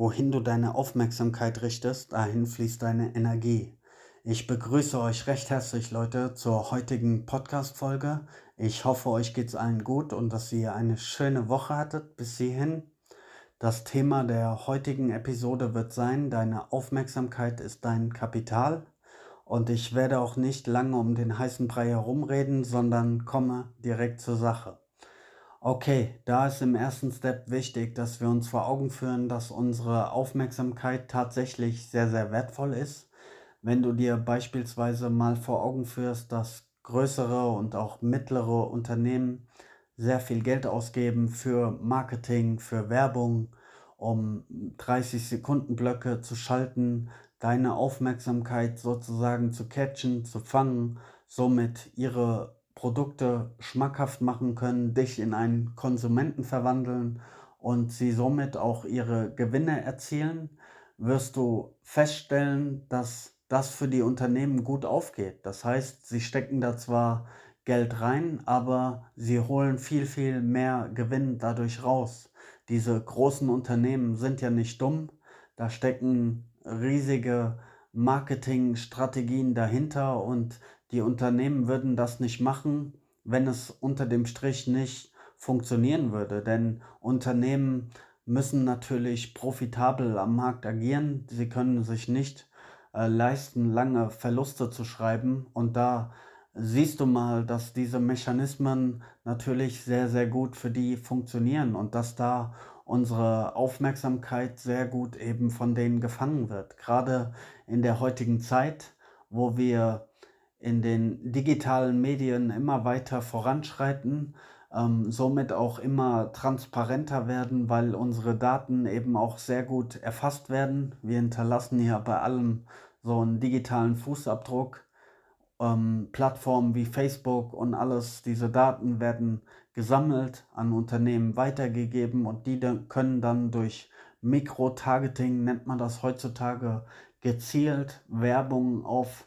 Wohin du deine Aufmerksamkeit richtest, dahin fließt deine Energie. Ich begrüße euch recht herzlich, Leute, zur heutigen Podcast-Folge. Ich hoffe, euch geht's allen gut und dass ihr eine schöne Woche hattet bis hierhin. Das Thema der heutigen Episode wird sein, deine Aufmerksamkeit ist dein Kapital. Und ich werde auch nicht lange um den heißen Brei herumreden, sondern komme direkt zur Sache. Okay, da ist im ersten Step wichtig, dass wir uns vor Augen führen, dass unsere Aufmerksamkeit tatsächlich sehr, sehr wertvoll ist. Wenn du dir beispielsweise mal vor Augen führst, dass größere und auch mittlere Unternehmen sehr viel Geld ausgeben für Marketing, für Werbung, um 30 Sekunden Blöcke zu schalten, deine Aufmerksamkeit sozusagen zu catchen, zu fangen, somit ihre Produkte schmackhaft machen können, dich in einen Konsumenten verwandeln und sie somit auch ihre Gewinne erzielen, wirst du feststellen, dass das für die Unternehmen gut aufgeht. Das heißt, sie stecken da zwar Geld rein, aber sie holen viel, viel mehr Gewinn dadurch raus. Diese großen Unternehmen sind ja nicht dumm, da stecken riesige Marketingstrategien dahinter und die Unternehmen würden das nicht machen, wenn es unter dem Strich nicht funktionieren würde. Denn Unternehmen müssen natürlich profitabel am Markt agieren. Sie können sich nicht äh, leisten, lange Verluste zu schreiben. Und da siehst du mal, dass diese Mechanismen natürlich sehr, sehr gut für die funktionieren und dass da unsere Aufmerksamkeit sehr gut eben von denen gefangen wird. Gerade in der heutigen Zeit, wo wir in den digitalen Medien immer weiter voranschreiten, ähm, somit auch immer transparenter werden, weil unsere Daten eben auch sehr gut erfasst werden. Wir hinterlassen hier bei allem so einen digitalen Fußabdruck. Ähm, Plattformen wie Facebook und alles, diese Daten werden gesammelt, an Unternehmen weitergegeben und die können dann durch Mikro-Targeting, nennt man das heutzutage, gezielt Werbung auf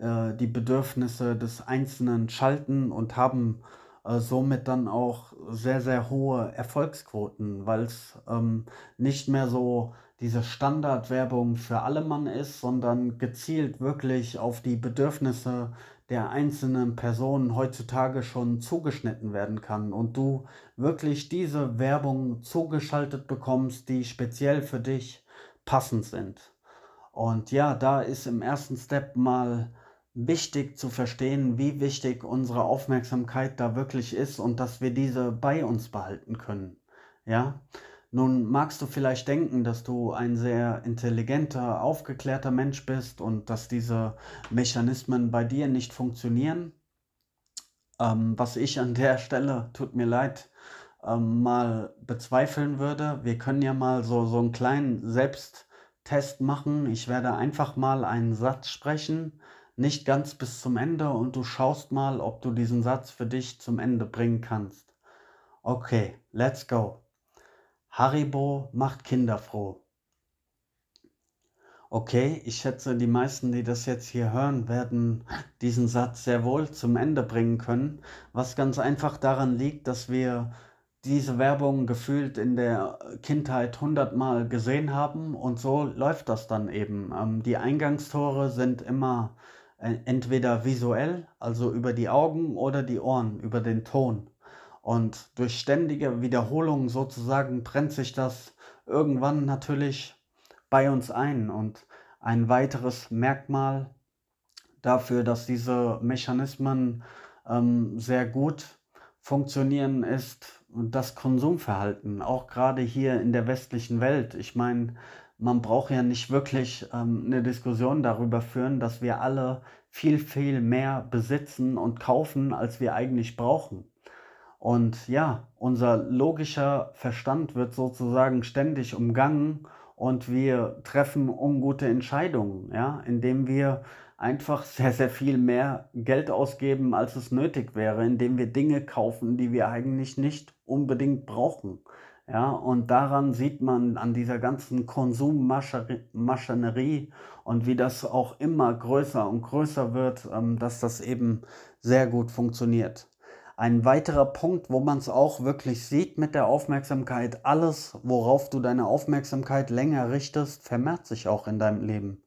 äh, die Bedürfnisse des Einzelnen schalten und haben äh, somit dann auch sehr, sehr hohe Erfolgsquoten, weil es ähm, nicht mehr so diese Standardwerbung für alle Mann ist, sondern gezielt wirklich auf die Bedürfnisse der einzelnen Personen heutzutage schon zugeschnitten werden kann und du wirklich diese Werbung zugeschaltet bekommst, die speziell für dich passend sind. Und ja, da ist im ersten Step mal wichtig zu verstehen, wie wichtig unsere Aufmerksamkeit da wirklich ist und dass wir diese bei uns behalten können. Ja, nun magst du vielleicht denken, dass du ein sehr intelligenter, aufgeklärter Mensch bist und dass diese Mechanismen bei dir nicht funktionieren. Ähm, was ich an der Stelle, tut mir leid, ähm, mal bezweifeln würde. Wir können ja mal so, so einen kleinen Selbsttest machen. Ich werde einfach mal einen Satz sprechen nicht ganz bis zum Ende und du schaust mal, ob du diesen Satz für dich zum Ende bringen kannst. Okay, let's go. Haribo macht Kinder froh. Okay, ich schätze, die meisten, die das jetzt hier hören, werden diesen Satz sehr wohl zum Ende bringen können, was ganz einfach daran liegt, dass wir diese Werbung gefühlt in der Kindheit hundertmal gesehen haben und so läuft das dann eben. Ähm, die Eingangstore sind immer entweder visuell, also über die Augen oder die Ohren, über den Ton. Und durch ständige Wiederholungen sozusagen brennt sich das irgendwann natürlich bei uns ein. Und ein weiteres Merkmal dafür, dass diese Mechanismen ähm, sehr gut funktionieren, ist das Konsumverhalten, auch gerade hier in der westlichen Welt. Ich meine, man braucht ja nicht wirklich ähm, eine Diskussion darüber führen, dass wir alle viel, viel mehr besitzen und kaufen, als wir eigentlich brauchen. Und ja, unser logischer Verstand wird sozusagen ständig umgangen und wir treffen ungute Entscheidungen, ja, indem wir einfach sehr, sehr viel mehr Geld ausgeben, als es nötig wäre, indem wir Dinge kaufen, die wir eigentlich nicht unbedingt brauchen. Ja, und daran sieht man an dieser ganzen Konsummaschinerie und wie das auch immer größer und größer wird, ähm, dass das eben sehr gut funktioniert. ein weiterer Punkt, wo man es auch wirklich sieht mit der Aufmerksamkeit, alles, worauf du deine Aufmerksamkeit länger richtest, vermehrt sich auch in deinem Leben.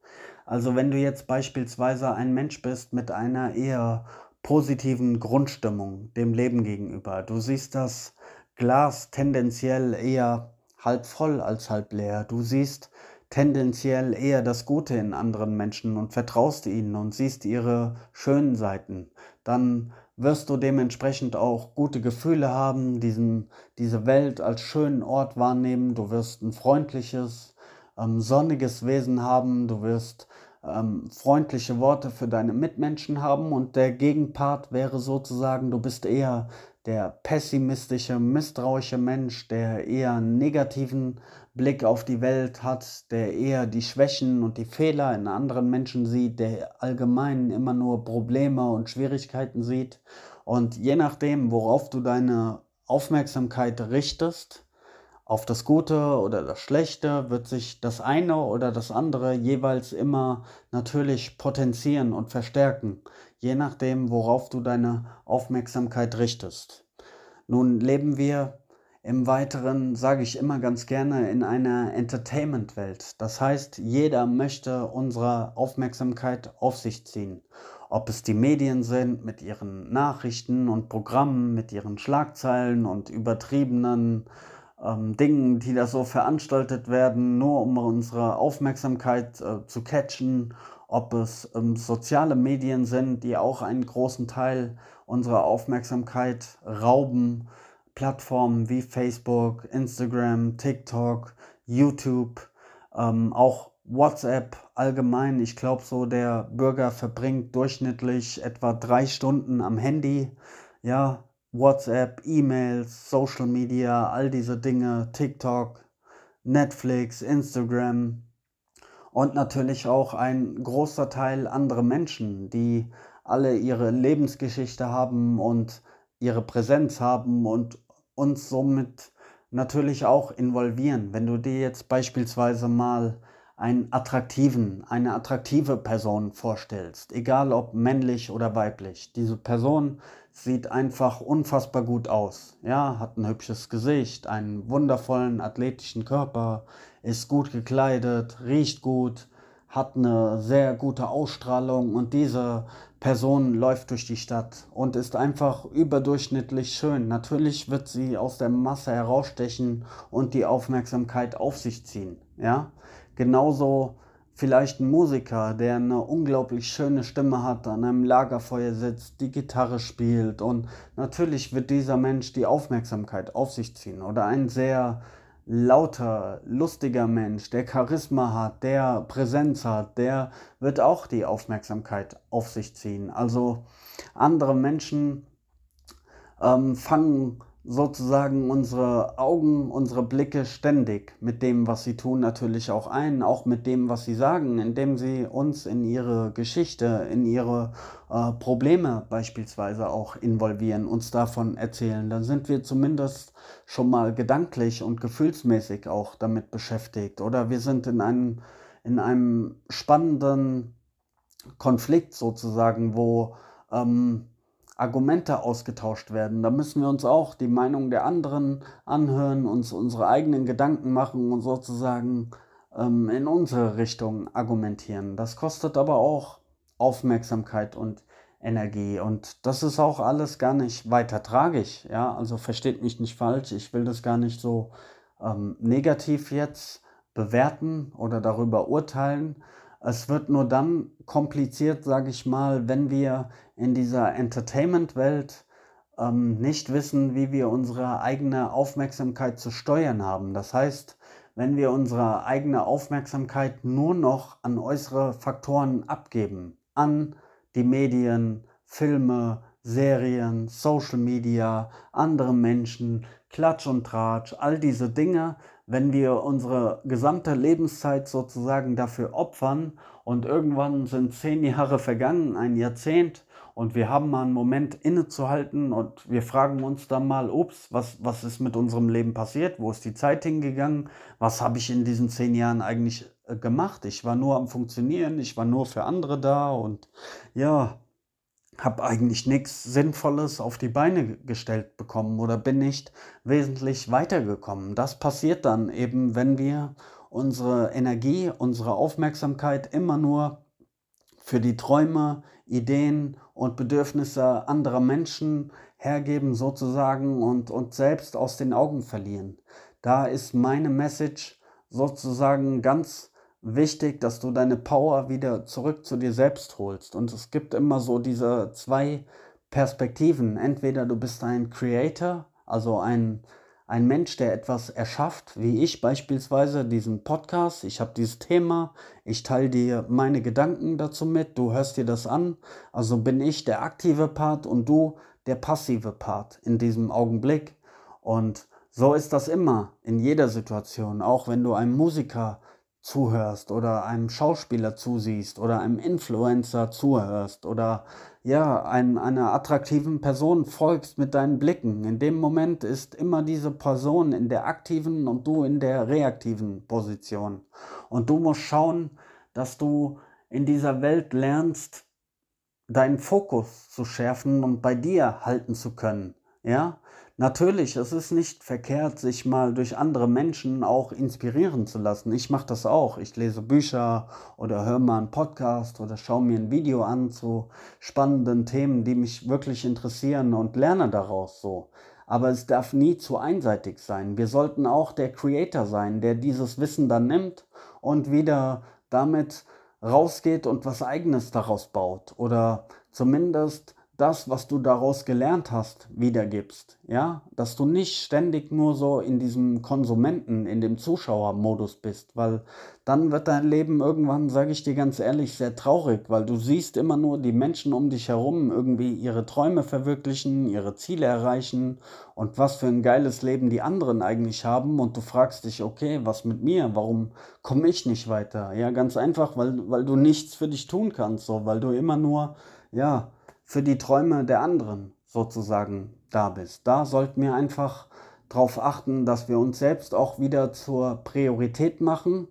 Also wenn du jetzt beispielsweise ein Mensch bist mit einer eher positiven Grundstimmung dem Leben gegenüber, du siehst das Glas tendenziell eher halb voll als halb leer, du siehst tendenziell eher das Gute in anderen Menschen und vertraust ihnen und siehst ihre schönen Seiten, dann wirst du dementsprechend auch gute Gefühle haben, diesen, diese Welt als schönen Ort wahrnehmen, du wirst ein freundliches, ähm, sonniges Wesen haben, du wirst ähm, freundliche Worte für deine Mitmenschen haben. Und der Gegenpart wäre sozusagen, du bist eher der pessimistische, misstrauische Mensch, der eher einen negativen Blick auf die Welt hat, der eher die Schwächen und die Fehler in anderen Menschen sieht, der allgemein immer nur Probleme und Schwierigkeiten sieht. Und je nachdem, worauf du deine Aufmerksamkeit richtest, auf das Gute oder das Schlechte, wird sich das eine oder das andere jeweils immer natürlich potenzieren und verstärken je nachdem, worauf du deine Aufmerksamkeit richtest. Nun leben wir im Weiteren, sage ich immer ganz gerne, in einer Entertainment-Welt. Das heißt, jeder möchte unsere Aufmerksamkeit auf sich ziehen. Ob es die Medien sind mit ihren Nachrichten und Programmen, mit ihren Schlagzeilen und übertriebenen ähm, Dingen, die da so veranstaltet werden, nur um unsere Aufmerksamkeit äh, zu catchen ob es ähm, soziale Medien sind, die auch einen großen Teil unserer Aufmerksamkeit rauben. Plattformen wie Facebook, Instagram, TikTok, YouTube, ähm, auch WhatsApp allgemein. Ich glaube, so der Bürger verbringt durchschnittlich etwa drei Stunden am Handy. Ja, WhatsApp, E-Mails, Social Media, all diese Dinge, TikTok, Netflix, Instagram, und natürlich auch ein großer Teil andere Menschen, die alle ihre Lebensgeschichte haben und ihre Präsenz haben und uns somit natürlich auch involvieren. Wenn du dir jetzt beispielsweise mal einen attraktiven, eine attraktive Person vorstellst, egal ob männlich oder weiblich. Diese Person sieht einfach unfassbar gut aus. Ja, hat ein hübsches Gesicht, einen wundervollen athletischen Körper, ist gut gekleidet, riecht gut, hat eine sehr gute Ausstrahlung und diese Person läuft durch die Stadt und ist einfach überdurchschnittlich schön. Natürlich wird sie aus der Masse herausstechen und die Aufmerksamkeit auf sich ziehen. Ja, genauso vielleicht ein Musiker, der eine unglaublich schöne Stimme hat, an einem Lagerfeuer sitzt, die Gitarre spielt und natürlich wird dieser Mensch die Aufmerksamkeit auf sich ziehen oder ein sehr lauter, lustiger Mensch, der Charisma hat, der Präsenz hat, der wird auch die Aufmerksamkeit auf sich ziehen. Also andere Menschen ähm, fangen sozusagen unsere Augen, unsere Blicke ständig mit dem, was sie tun, natürlich auch ein, auch mit dem, was sie sagen, indem sie uns in ihre Geschichte, in ihre äh, Probleme beispielsweise auch involvieren, uns davon erzählen. Dann sind wir zumindest schon mal gedanklich und gefühlsmäßig auch damit beschäftigt. Oder wir sind in einem, in einem spannenden Konflikt sozusagen, wo ähm, Argumente ausgetauscht werden. Da müssen wir uns auch die Meinung der anderen anhören, uns unsere eigenen Gedanken machen und sozusagen ähm, in unsere Richtung argumentieren. Das kostet aber auch Aufmerksamkeit und Energie. Und das ist auch alles gar nicht weiter tragisch. Ja, also versteht mich nicht falsch. Ich will das gar nicht so ähm, negativ jetzt bewerten oder darüber urteilen. Es wird nur dann kompliziert, sage ich mal, wenn wir in dieser Entertainment-Welt ähm, nicht wissen, wie wir unsere eigene Aufmerksamkeit zu steuern haben. Das heißt, wenn wir unsere eigene Aufmerksamkeit nur noch an äußere Faktoren abgeben, an die Medien, Filme, Serien, Social Media, andere Menschen, Klatsch und Tratsch, all diese Dinge, wenn wir unsere gesamte Lebenszeit sozusagen dafür opfern und irgendwann sind zehn Jahre vergangen, ein Jahrzehnt und wir haben mal einen Moment innezuhalten und wir fragen uns dann mal, ups, was, was ist mit unserem Leben passiert? Wo ist die Zeit hingegangen? Was habe ich in diesen zehn Jahren eigentlich äh, gemacht? Ich war nur am Funktionieren, ich war nur für andere da und ja, habe eigentlich nichts Sinnvolles auf die Beine gestellt bekommen oder bin nicht wesentlich weitergekommen. Das passiert dann eben, wenn wir unsere Energie, unsere Aufmerksamkeit immer nur für die Träume, Ideen und Bedürfnisse anderer Menschen hergeben sozusagen und uns selbst aus den Augen verlieren. Da ist meine Message sozusagen ganz wichtig, dass du deine Power wieder zurück zu dir selbst holst. Und es gibt immer so diese zwei Perspektiven. Entweder du bist ein Creator, also ein, ein Mensch, der etwas erschafft, wie ich beispielsweise diesen Podcast. Ich habe dieses Thema, ich teile dir meine Gedanken dazu mit, du hörst dir das an. Also bin ich der aktive Part und du der passive Part in diesem Augenblick. Und so ist das immer in jeder Situation, auch wenn du einem Musiker zuhörst oder einem Schauspieler zusiehst oder einem Influencer zuhörst oder ja, einem, einer attraktiven Person folgst mit deinen Blicken. In dem Moment ist immer diese Person in der aktiven und du in der reaktiven Position. Und du musst schauen, dass du in dieser Welt lernst, deinen Fokus zu schärfen und bei dir halten zu können. Ja, Natürlich, es ist nicht verkehrt, sich mal durch andere Menschen auch inspirieren zu lassen. Ich mache das auch. Ich lese Bücher oder höre mal einen Podcast oder schaue mir ein Video an zu spannenden Themen, die mich wirklich interessieren und lerne daraus so. Aber es darf nie zu einseitig sein. Wir sollten auch der Creator sein, der dieses Wissen dann nimmt und wieder damit rausgeht und was eigenes daraus baut oder zumindest das, was du daraus gelernt hast, wiedergibst. Ja, dass du nicht ständig nur so in diesem Konsumenten, in dem Zuschauermodus bist, weil dann wird dein Leben irgendwann, sage ich dir ganz ehrlich, sehr traurig, weil du siehst immer nur die Menschen um dich herum irgendwie ihre Träume verwirklichen, ihre Ziele erreichen und was für ein geiles Leben die anderen eigentlich haben und du fragst dich, okay, was mit mir? Warum komme ich nicht weiter? Ja, ganz einfach, weil, weil du nichts für dich tun kannst, so, weil du immer nur, ja, für die Träume der anderen sozusagen da bist. Da sollten wir einfach darauf achten, dass wir uns selbst auch wieder zur Priorität machen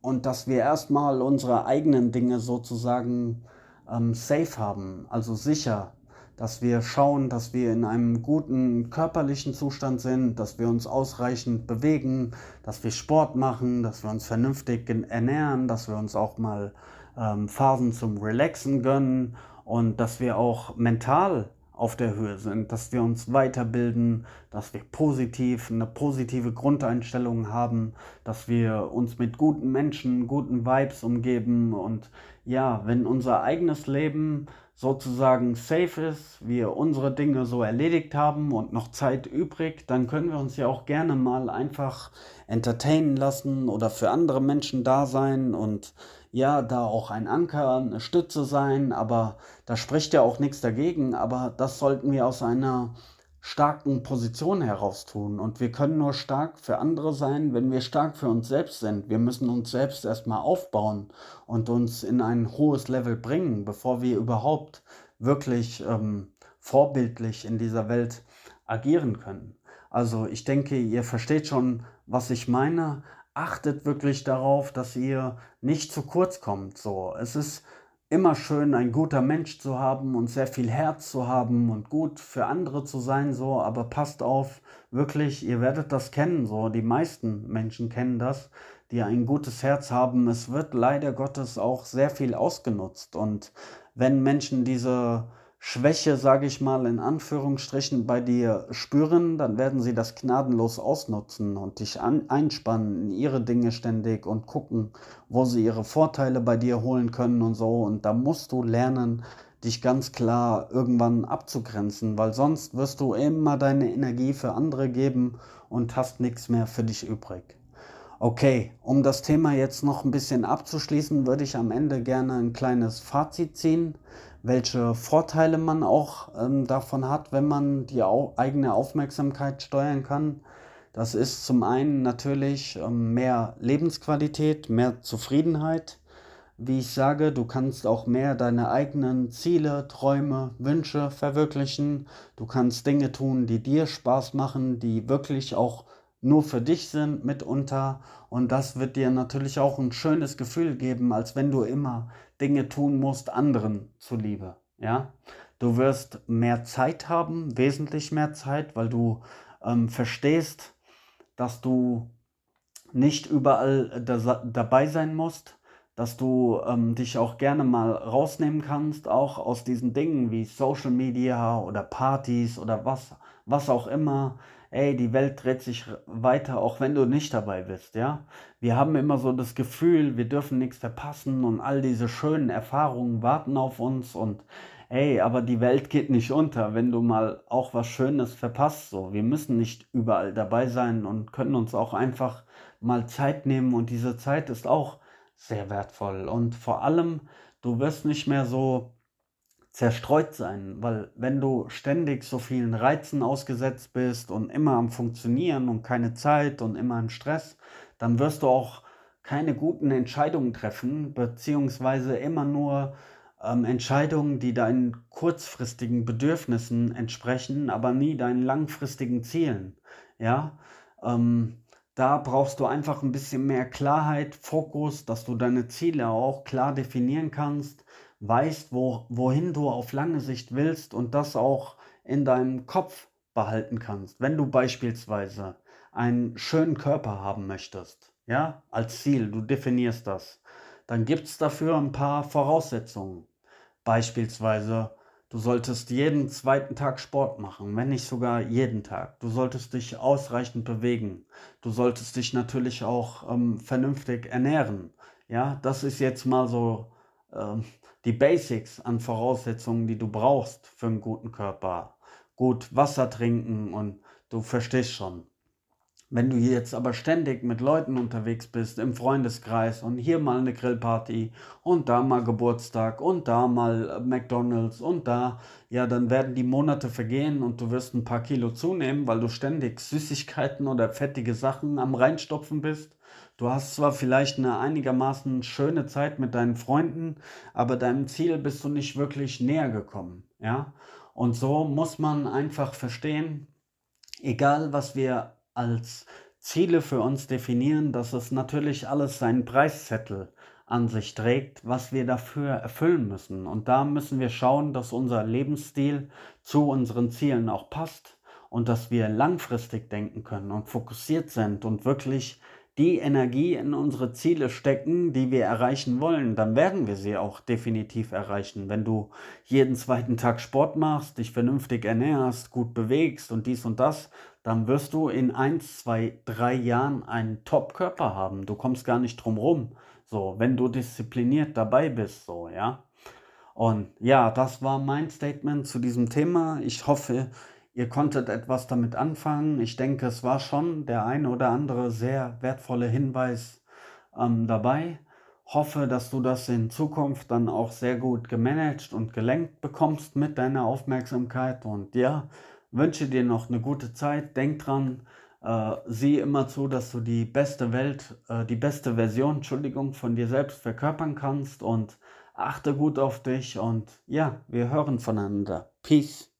und dass wir erstmal unsere eigenen Dinge sozusagen ähm, safe haben, also sicher, dass wir schauen, dass wir in einem guten körperlichen Zustand sind, dass wir uns ausreichend bewegen, dass wir Sport machen, dass wir uns vernünftig ernähren, dass wir uns auch mal ähm, Phasen zum Relaxen gönnen und dass wir auch mental auf der Höhe sind, dass wir uns weiterbilden, dass wir positiv eine positive Grundeinstellung haben, dass wir uns mit guten Menschen, guten Vibes umgeben. Und ja, wenn unser eigenes Leben sozusagen safe ist, wir unsere Dinge so erledigt haben und noch Zeit übrig, dann können wir uns ja auch gerne mal einfach entertainen lassen oder für andere Menschen da sein und ja, da auch ein Anker, eine Stütze sein, aber da spricht ja auch nichts dagegen, aber das sollten wir aus einer starken Position heraus tun. Und wir können nur stark für andere sein, wenn wir stark für uns selbst sind. Wir müssen uns selbst erstmal aufbauen und uns in ein hohes Level bringen, bevor wir überhaupt wirklich ähm, vorbildlich in dieser Welt agieren können. Also ich denke, ihr versteht schon, was ich meine achtet wirklich darauf, dass ihr nicht zu kurz kommt. So, es ist immer schön, ein guter Mensch zu haben und sehr viel Herz zu haben und gut für andere zu sein, so, aber passt auf, wirklich, ihr werdet das kennen, so, die meisten Menschen kennen das, die ein gutes Herz haben. Es wird leider Gottes auch sehr viel ausgenutzt und wenn Menschen diese Schwäche, sage ich mal, in Anführungsstrichen bei dir spüren, dann werden sie das gnadenlos ausnutzen und dich an, einspannen in ihre Dinge ständig und gucken, wo sie ihre Vorteile bei dir holen können und so. Und da musst du lernen, dich ganz klar irgendwann abzugrenzen, weil sonst wirst du immer deine Energie für andere geben und hast nichts mehr für dich übrig. Okay, um das Thema jetzt noch ein bisschen abzuschließen, würde ich am Ende gerne ein kleines Fazit ziehen welche Vorteile man auch ähm, davon hat, wenn man die au eigene Aufmerksamkeit steuern kann. Das ist zum einen natürlich ähm, mehr Lebensqualität, mehr Zufriedenheit. Wie ich sage, du kannst auch mehr deine eigenen Ziele, Träume, Wünsche verwirklichen. Du kannst Dinge tun, die dir Spaß machen, die wirklich auch nur für dich sind mitunter. Und das wird dir natürlich auch ein schönes Gefühl geben, als wenn du immer Dinge tun musst anderen zuliebe. Ja, Du wirst mehr Zeit haben, wesentlich mehr Zeit, weil du ähm, verstehst, dass du nicht überall da, dabei sein musst, dass du ähm, dich auch gerne mal rausnehmen kannst, auch aus diesen Dingen wie Social Media oder Partys oder was, was auch immer. Ey, die Welt dreht sich weiter, auch wenn du nicht dabei bist, ja. Wir haben immer so das Gefühl, wir dürfen nichts verpassen und all diese schönen Erfahrungen warten auf uns und ey, aber die Welt geht nicht unter, wenn du mal auch was Schönes verpasst, so. Wir müssen nicht überall dabei sein und können uns auch einfach mal Zeit nehmen und diese Zeit ist auch sehr wertvoll. Und vor allem, du wirst nicht mehr so zerstreut sein, weil wenn du ständig so vielen Reizen ausgesetzt bist und immer am Funktionieren und keine Zeit und immer im Stress, dann wirst du auch keine guten Entscheidungen treffen, beziehungsweise immer nur ähm, Entscheidungen, die deinen kurzfristigen Bedürfnissen entsprechen, aber nie deinen langfristigen Zielen. Ja, ähm, da brauchst du einfach ein bisschen mehr Klarheit, Fokus, dass du deine Ziele auch klar definieren kannst, weißt, wo, wohin du auf lange Sicht willst und das auch in deinem Kopf behalten kannst. Wenn du beispielsweise einen schönen Körper haben möchtest, ja, als Ziel, du definierst das, dann gibt es dafür ein paar Voraussetzungen. Beispielsweise Du solltest jeden zweiten Tag Sport machen, wenn nicht sogar jeden Tag. Du solltest dich ausreichend bewegen. Du solltest dich natürlich auch ähm, vernünftig ernähren. Ja, das ist jetzt mal so ähm, die Basics an Voraussetzungen, die du brauchst für einen guten Körper. Gut Wasser trinken und du verstehst schon. Wenn du jetzt aber ständig mit Leuten unterwegs bist, im Freundeskreis und hier mal eine Grillparty und da mal Geburtstag und da mal McDonald's und da, ja, dann werden die Monate vergehen und du wirst ein paar Kilo zunehmen, weil du ständig Süßigkeiten oder fettige Sachen am reinstopfen bist. Du hast zwar vielleicht eine einigermaßen schöne Zeit mit deinen Freunden, aber deinem Ziel bist du nicht wirklich näher gekommen, ja? Und so muss man einfach verstehen, egal was wir als Ziele für uns definieren, dass es natürlich alles seinen Preiszettel an sich trägt, was wir dafür erfüllen müssen. Und da müssen wir schauen, dass unser Lebensstil zu unseren Zielen auch passt und dass wir langfristig denken können und fokussiert sind und wirklich die Energie in unsere Ziele stecken, die wir erreichen wollen, dann werden wir sie auch definitiv erreichen. Wenn du jeden zweiten Tag Sport machst, dich vernünftig ernährst, gut bewegst und dies und das, dann wirst du in ein, zwei, drei Jahren einen Top-Körper haben. Du kommst gar nicht drum rum. So, wenn du diszipliniert dabei bist, so, ja. Und ja, das war mein Statement zu diesem Thema. Ich hoffe, Ihr konntet etwas damit anfangen. Ich denke, es war schon der eine oder andere sehr wertvolle Hinweis ähm, dabei. Hoffe, dass du das in Zukunft dann auch sehr gut gemanagt und gelenkt bekommst mit deiner Aufmerksamkeit. Und ja, wünsche dir noch eine gute Zeit. Denk dran, äh, sieh immer zu, dass du die beste Welt, äh, die beste Version, Entschuldigung, von dir selbst verkörpern kannst und achte gut auf dich. Und ja, wir hören voneinander. Peace.